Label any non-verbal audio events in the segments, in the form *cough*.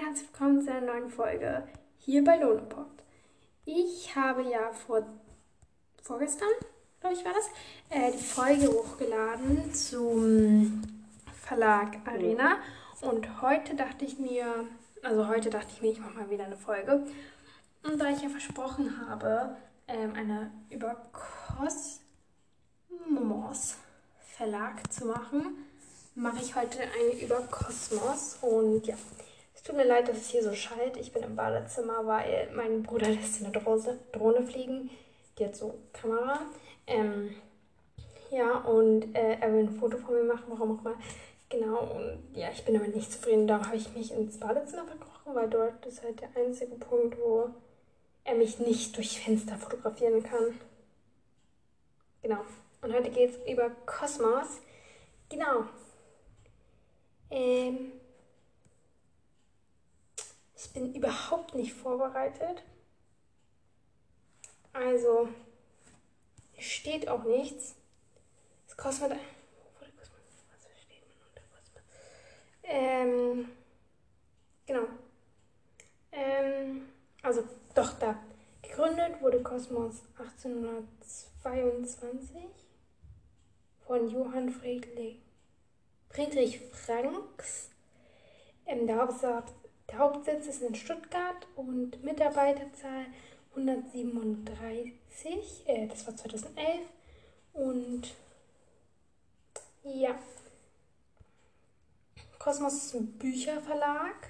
herzlich willkommen zu einer neuen Folge hier bei Lonopod. Ich habe ja vor vorgestern, glaube ich, war das, äh, die Folge hochgeladen zum Verlag Arena. Und heute dachte ich mir, also heute dachte ich mir, ich mache mal wieder eine Folge. Und da ich ja versprochen habe, ähm, eine über Kosmos Verlag zu machen, mache ich heute eine über Kosmos. Und ja, es tut mir leid, dass es hier so schallt. Ich bin im Badezimmer, weil mein Bruder *laughs* lässt eine Drohne, Drohne fliegen. Die hat so Kamera. Ähm, ja, und äh, er will ein Foto von mir machen, warum auch mal. Genau, und ja, ich bin damit nicht zufrieden. Darum habe ich mich ins Badezimmer verkrochen, weil dort ist halt der einzige Punkt, wo er mich nicht durch Fenster fotografieren kann. Genau. Und heute geht es über Kosmos. Genau. Ähm, bin überhaupt nicht vorbereitet. Also, steht auch nichts. Es kostet. Ähm, genau. Ähm, also, doch, da. Gegründet wurde Kosmos 1822 von Johann Friedrich, Franks. Ähm, der, Hauptsitz, der Hauptsitz ist in Stuttgart und Mitarbeiterzahl 137. Äh, das war 2011. Und ja, Kosmos ist ein Bücherverlag.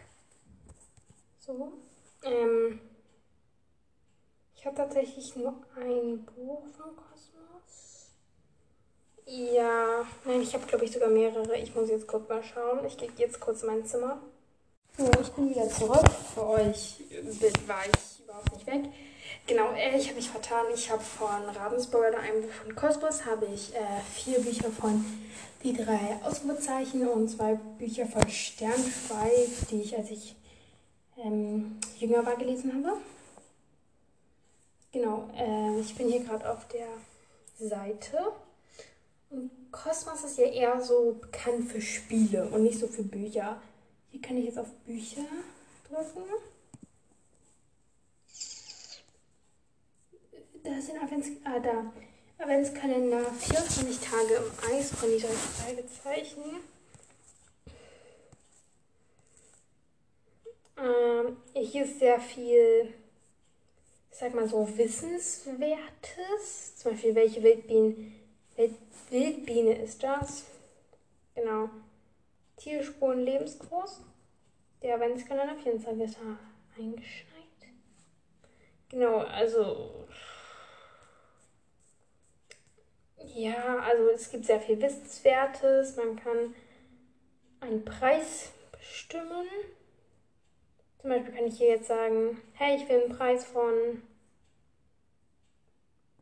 So. Ähm, ich habe tatsächlich nur ein Buch von Kosmos. Ja, nein, ich habe glaube ich sogar mehrere. Ich muss jetzt kurz mal schauen. Ich gehe jetzt kurz in mein Zimmer. So, ich bin wieder zurück. Für euch war ich überhaupt nicht weg. Genau, äh, ich habe mich vertan. Ich habe von Ravensburger, einem Buch von Kosmos, habe ich äh, vier Bücher von die drei Ausrufezeichen und zwei Bücher von Sternschweif, die ich, als ich ähm, jünger war, gelesen habe. Genau, äh, ich bin hier gerade auf der Seite. Und Kosmos ist ja eher so bekannt für Spiele und nicht so für Bücher. Hier kann ich jetzt auf Bücher drücken. Da sind Advents ah, da. Adventskalender 24 Tage im Eis von die drei Fragezeichen. Ähm, hier ist sehr viel sag mal so, Wissenswertes. Zum Beispiel, welche Wildbiene, Wildbiene ist das? Genau. Tierspuren lebensgroß. Der Adventskalender 24 ist eingeschneit. Genau, also. Ja, also es gibt sehr viel Wissenswertes. Man kann einen Preis bestimmen. Zum Beispiel kann ich hier jetzt sagen, hey, ich will einen Preis von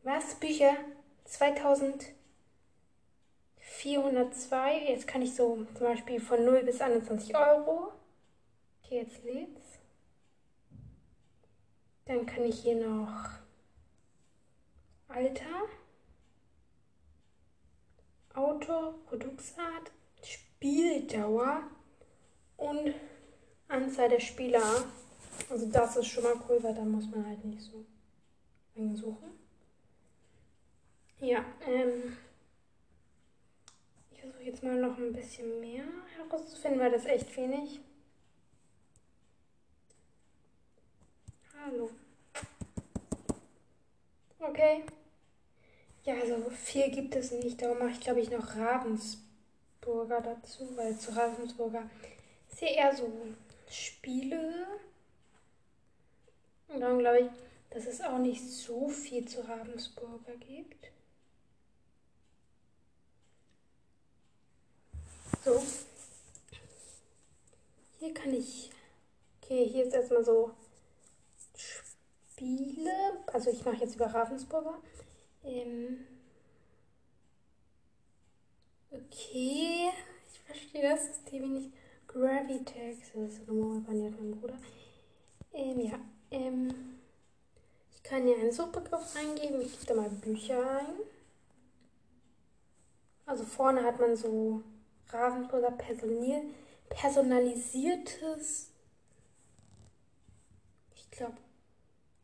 was? Bücher 2402. Jetzt kann ich so zum Beispiel von 0 bis 21 Euro. Okay, jetzt lädt's. Dann kann ich hier noch Alter, Autor, Produktart, Spieldauer und Anzahl der Spieler. Also das ist schon mal cool, weil da muss man halt nicht so lange suchen. Ja, ähm, versuche jetzt mal noch ein bisschen mehr herauszufinden, weil das echt wenig. Hallo. Okay. Ja, also viel gibt es nicht. Darum mache ich, glaube ich, noch Ravensburger dazu, weil zu Ravensburger ist ja eher so Spiele. Und dann glaube ich, dass es auch nicht so viel zu Ravensburger gibt. So. Ich. Okay, hier ist erstmal so Spiele. Also ich mache jetzt über Ravensburger. Ähm okay. Ich verstehe das System nicht. Gravitex. Das ist nochmal bei meinem Bruder. Ähm, ja. Ähm, ich kann hier einen Suchbegriff eingeben. Ich gebe da mal Bücher ein. Also vorne hat man so Ravensburger personalisiertes glaube,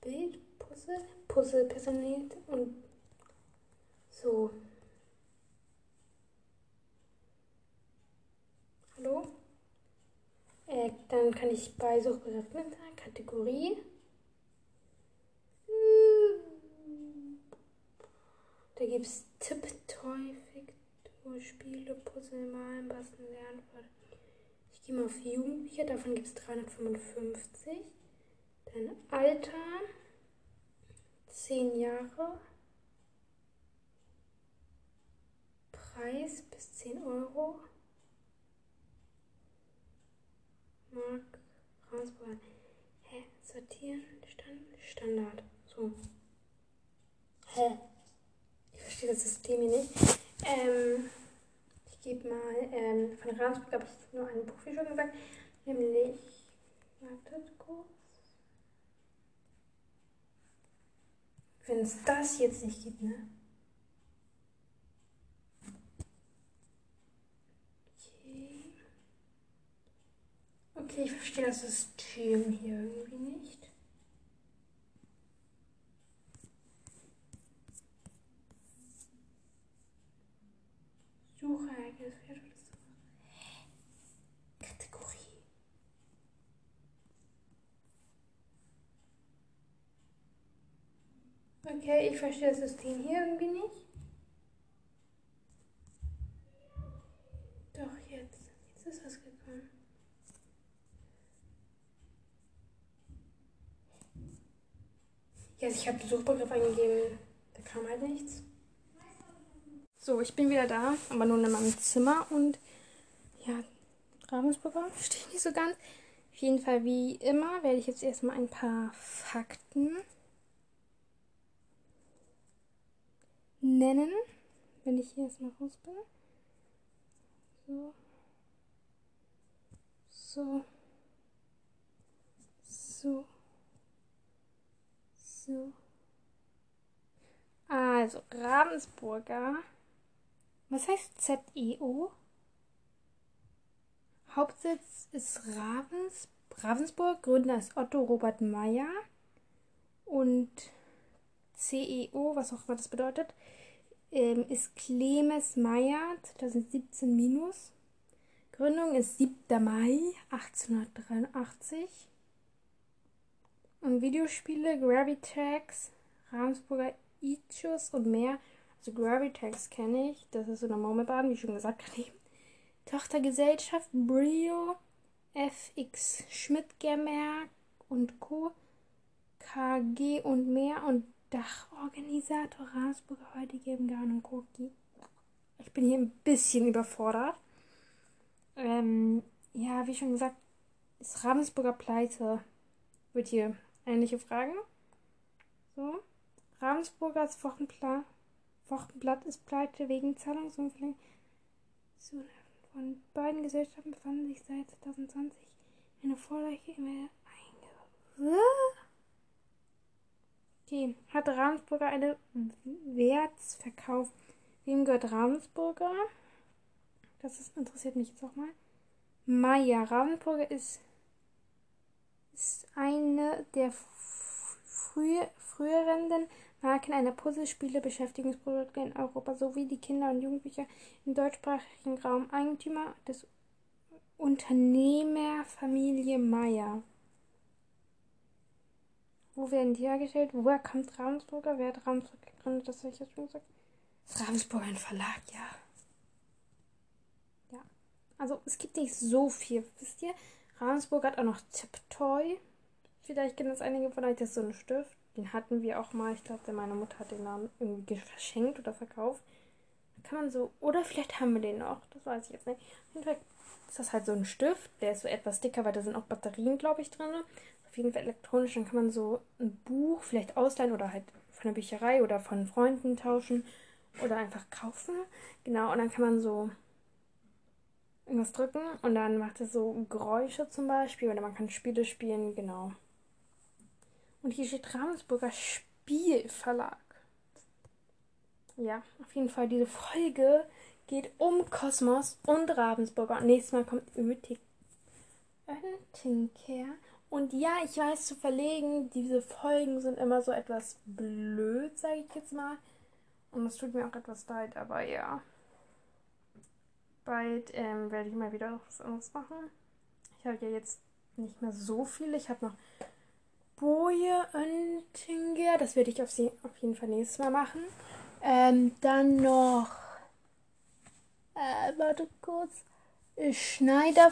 Bildpuzzle, Puzzle personiert und so. Hallo? Äh, dann kann ich bei Suchbegriff sagen, Kategorie. Da gibt es Tipp, Toy, Fiktur, Spiele, Puzzle, Malen, Basteln, Lernen. Ich gehe mal auf Jugendliche, davon gibt es 355. Dann Alter, 10 Jahre. Preis bis 10 Euro. Mark, Rauswahl. Hä? Sortieren, Stand, Standard. So. Hä? Ich verstehe das System hier nicht. Ähm, gebe mal, ähm, von Ravensburg habe ich nur ein Buch, wie schon gesagt, nämlich, wartet kurz. Wenn es das jetzt nicht gibt, ne? Okay. Okay, ich verstehe das System hier irgendwie nicht. Suchereignis, Kategorie. Okay, ich verstehe das System hier irgendwie nicht. Doch, jetzt. Jetzt ist was gekommen. Ja, ich habe den Suchbegriff eingegeben. Da kam halt nichts. So, ich bin wieder da, aber nur in meinem Zimmer und ja, Ravensburger verstehe ich nicht so ganz. Auf jeden Fall, wie immer, werde ich jetzt erstmal ein paar Fakten nennen, wenn ich hier erstmal raus bin. So. So. So. So. Also, Ravensburger was heißt ZEO? Hauptsitz ist Ravens, Ravensburg, Gründer ist Otto Robert Meyer und CEO, was auch immer das bedeutet, ähm, ist Clemens Meyer 2017 minus. Gründung ist 7. Mai 1883. Und Videospiele Gravitax, Ravensburger Ichus und mehr also Gravitex kenne ich. Das ist so eine Murmelbahn, wie schon gesagt gerade Tochtergesellschaft Brio, FX Schmidt Gemerk und Co. KG und mehr und Dachorganisator Ravensburger heute GmbH und Co. Ich bin hier ein bisschen überfordert. Ähm, ja, wie schon gesagt, ist Ravensburger Pleite. Wird hier ähnliche Fragen. So. Ravensburgers Wochenplan Wochenblatt ist pleite wegen Zahlungsunfällen. Von beiden Gesellschaften befanden sich seit 2020 eine Vorleiche im. Okay, hat Ravensburger eine Wertsverkauf? Wem gehört Ravensburger? Das ist, interessiert mich jetzt auch mal. Maya. Ravensburger ist, ist eine der früh, früheren Marken einer Puzzlespiele Beschäftigungsprodukte in Europa sowie die Kinder und Jugendliche im deutschsprachigen Raum Eigentümer des Unternehmerfamilie Meyer. Wo werden die hergestellt? Woher kommt Ravensburger? Wer hat Ravensburger gegründet? Das habe ich jetzt schon gesagt. Ist Ravensburger ein Verlag? Ja. Ja. Also es gibt nicht so viel, wisst ihr? Ravensburger hat auch noch Tiptoy. Vielleicht kennen das einige von euch, das ist so ein Stift. Den hatten wir auch mal. Ich glaube, meine Mutter hat den Namen irgendwie verschenkt oder verkauft. Kann man so. Oder vielleicht haben wir den noch. Das weiß ich jetzt nicht. Auf jeden Fall ist das halt so ein Stift. Der ist so etwas dicker, weil da sind auch Batterien, glaube ich, drin. Auf jeden Fall elektronisch. Dann kann man so ein Buch vielleicht ausleihen oder halt von der Bücherei oder von Freunden tauschen. Oder einfach kaufen. Genau. Und dann kann man so irgendwas drücken und dann macht es so Geräusche zum Beispiel. Oder man kann Spiele spielen. Genau. Und hier steht Ravensburger Spielverlag. Ja, auf jeden Fall, diese Folge geht um Kosmos und Ravensburger. Und nächstes Mal kommt Oettinger Und ja, ich weiß zu verlegen, diese Folgen sind immer so etwas blöd, sage ich jetzt mal. Und es tut mir auch etwas leid, aber ja. Bald ähm, werde ich mal wieder was anderes machen. Ich habe ja jetzt nicht mehr so viele. Ich habe noch Boje Oentinger. Das werde ich auf, sie, auf jeden Fall nächstes Mal machen. Ähm, dann noch. Äh, warte kurz. Schneider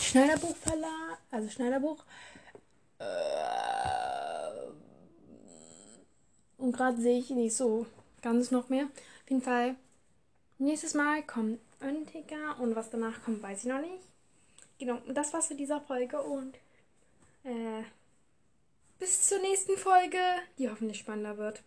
Schneiderbuchverlag, also Schneiderbuch. Äh, und gerade sehe ich nicht so ganz noch mehr. Auf jeden Fall, nächstes Mal kommt Öntiger und was danach kommt, weiß ich noch nicht. Genau, das war's für dieser Folge und äh, bis zur nächsten Folge, die hoffentlich spannender wird.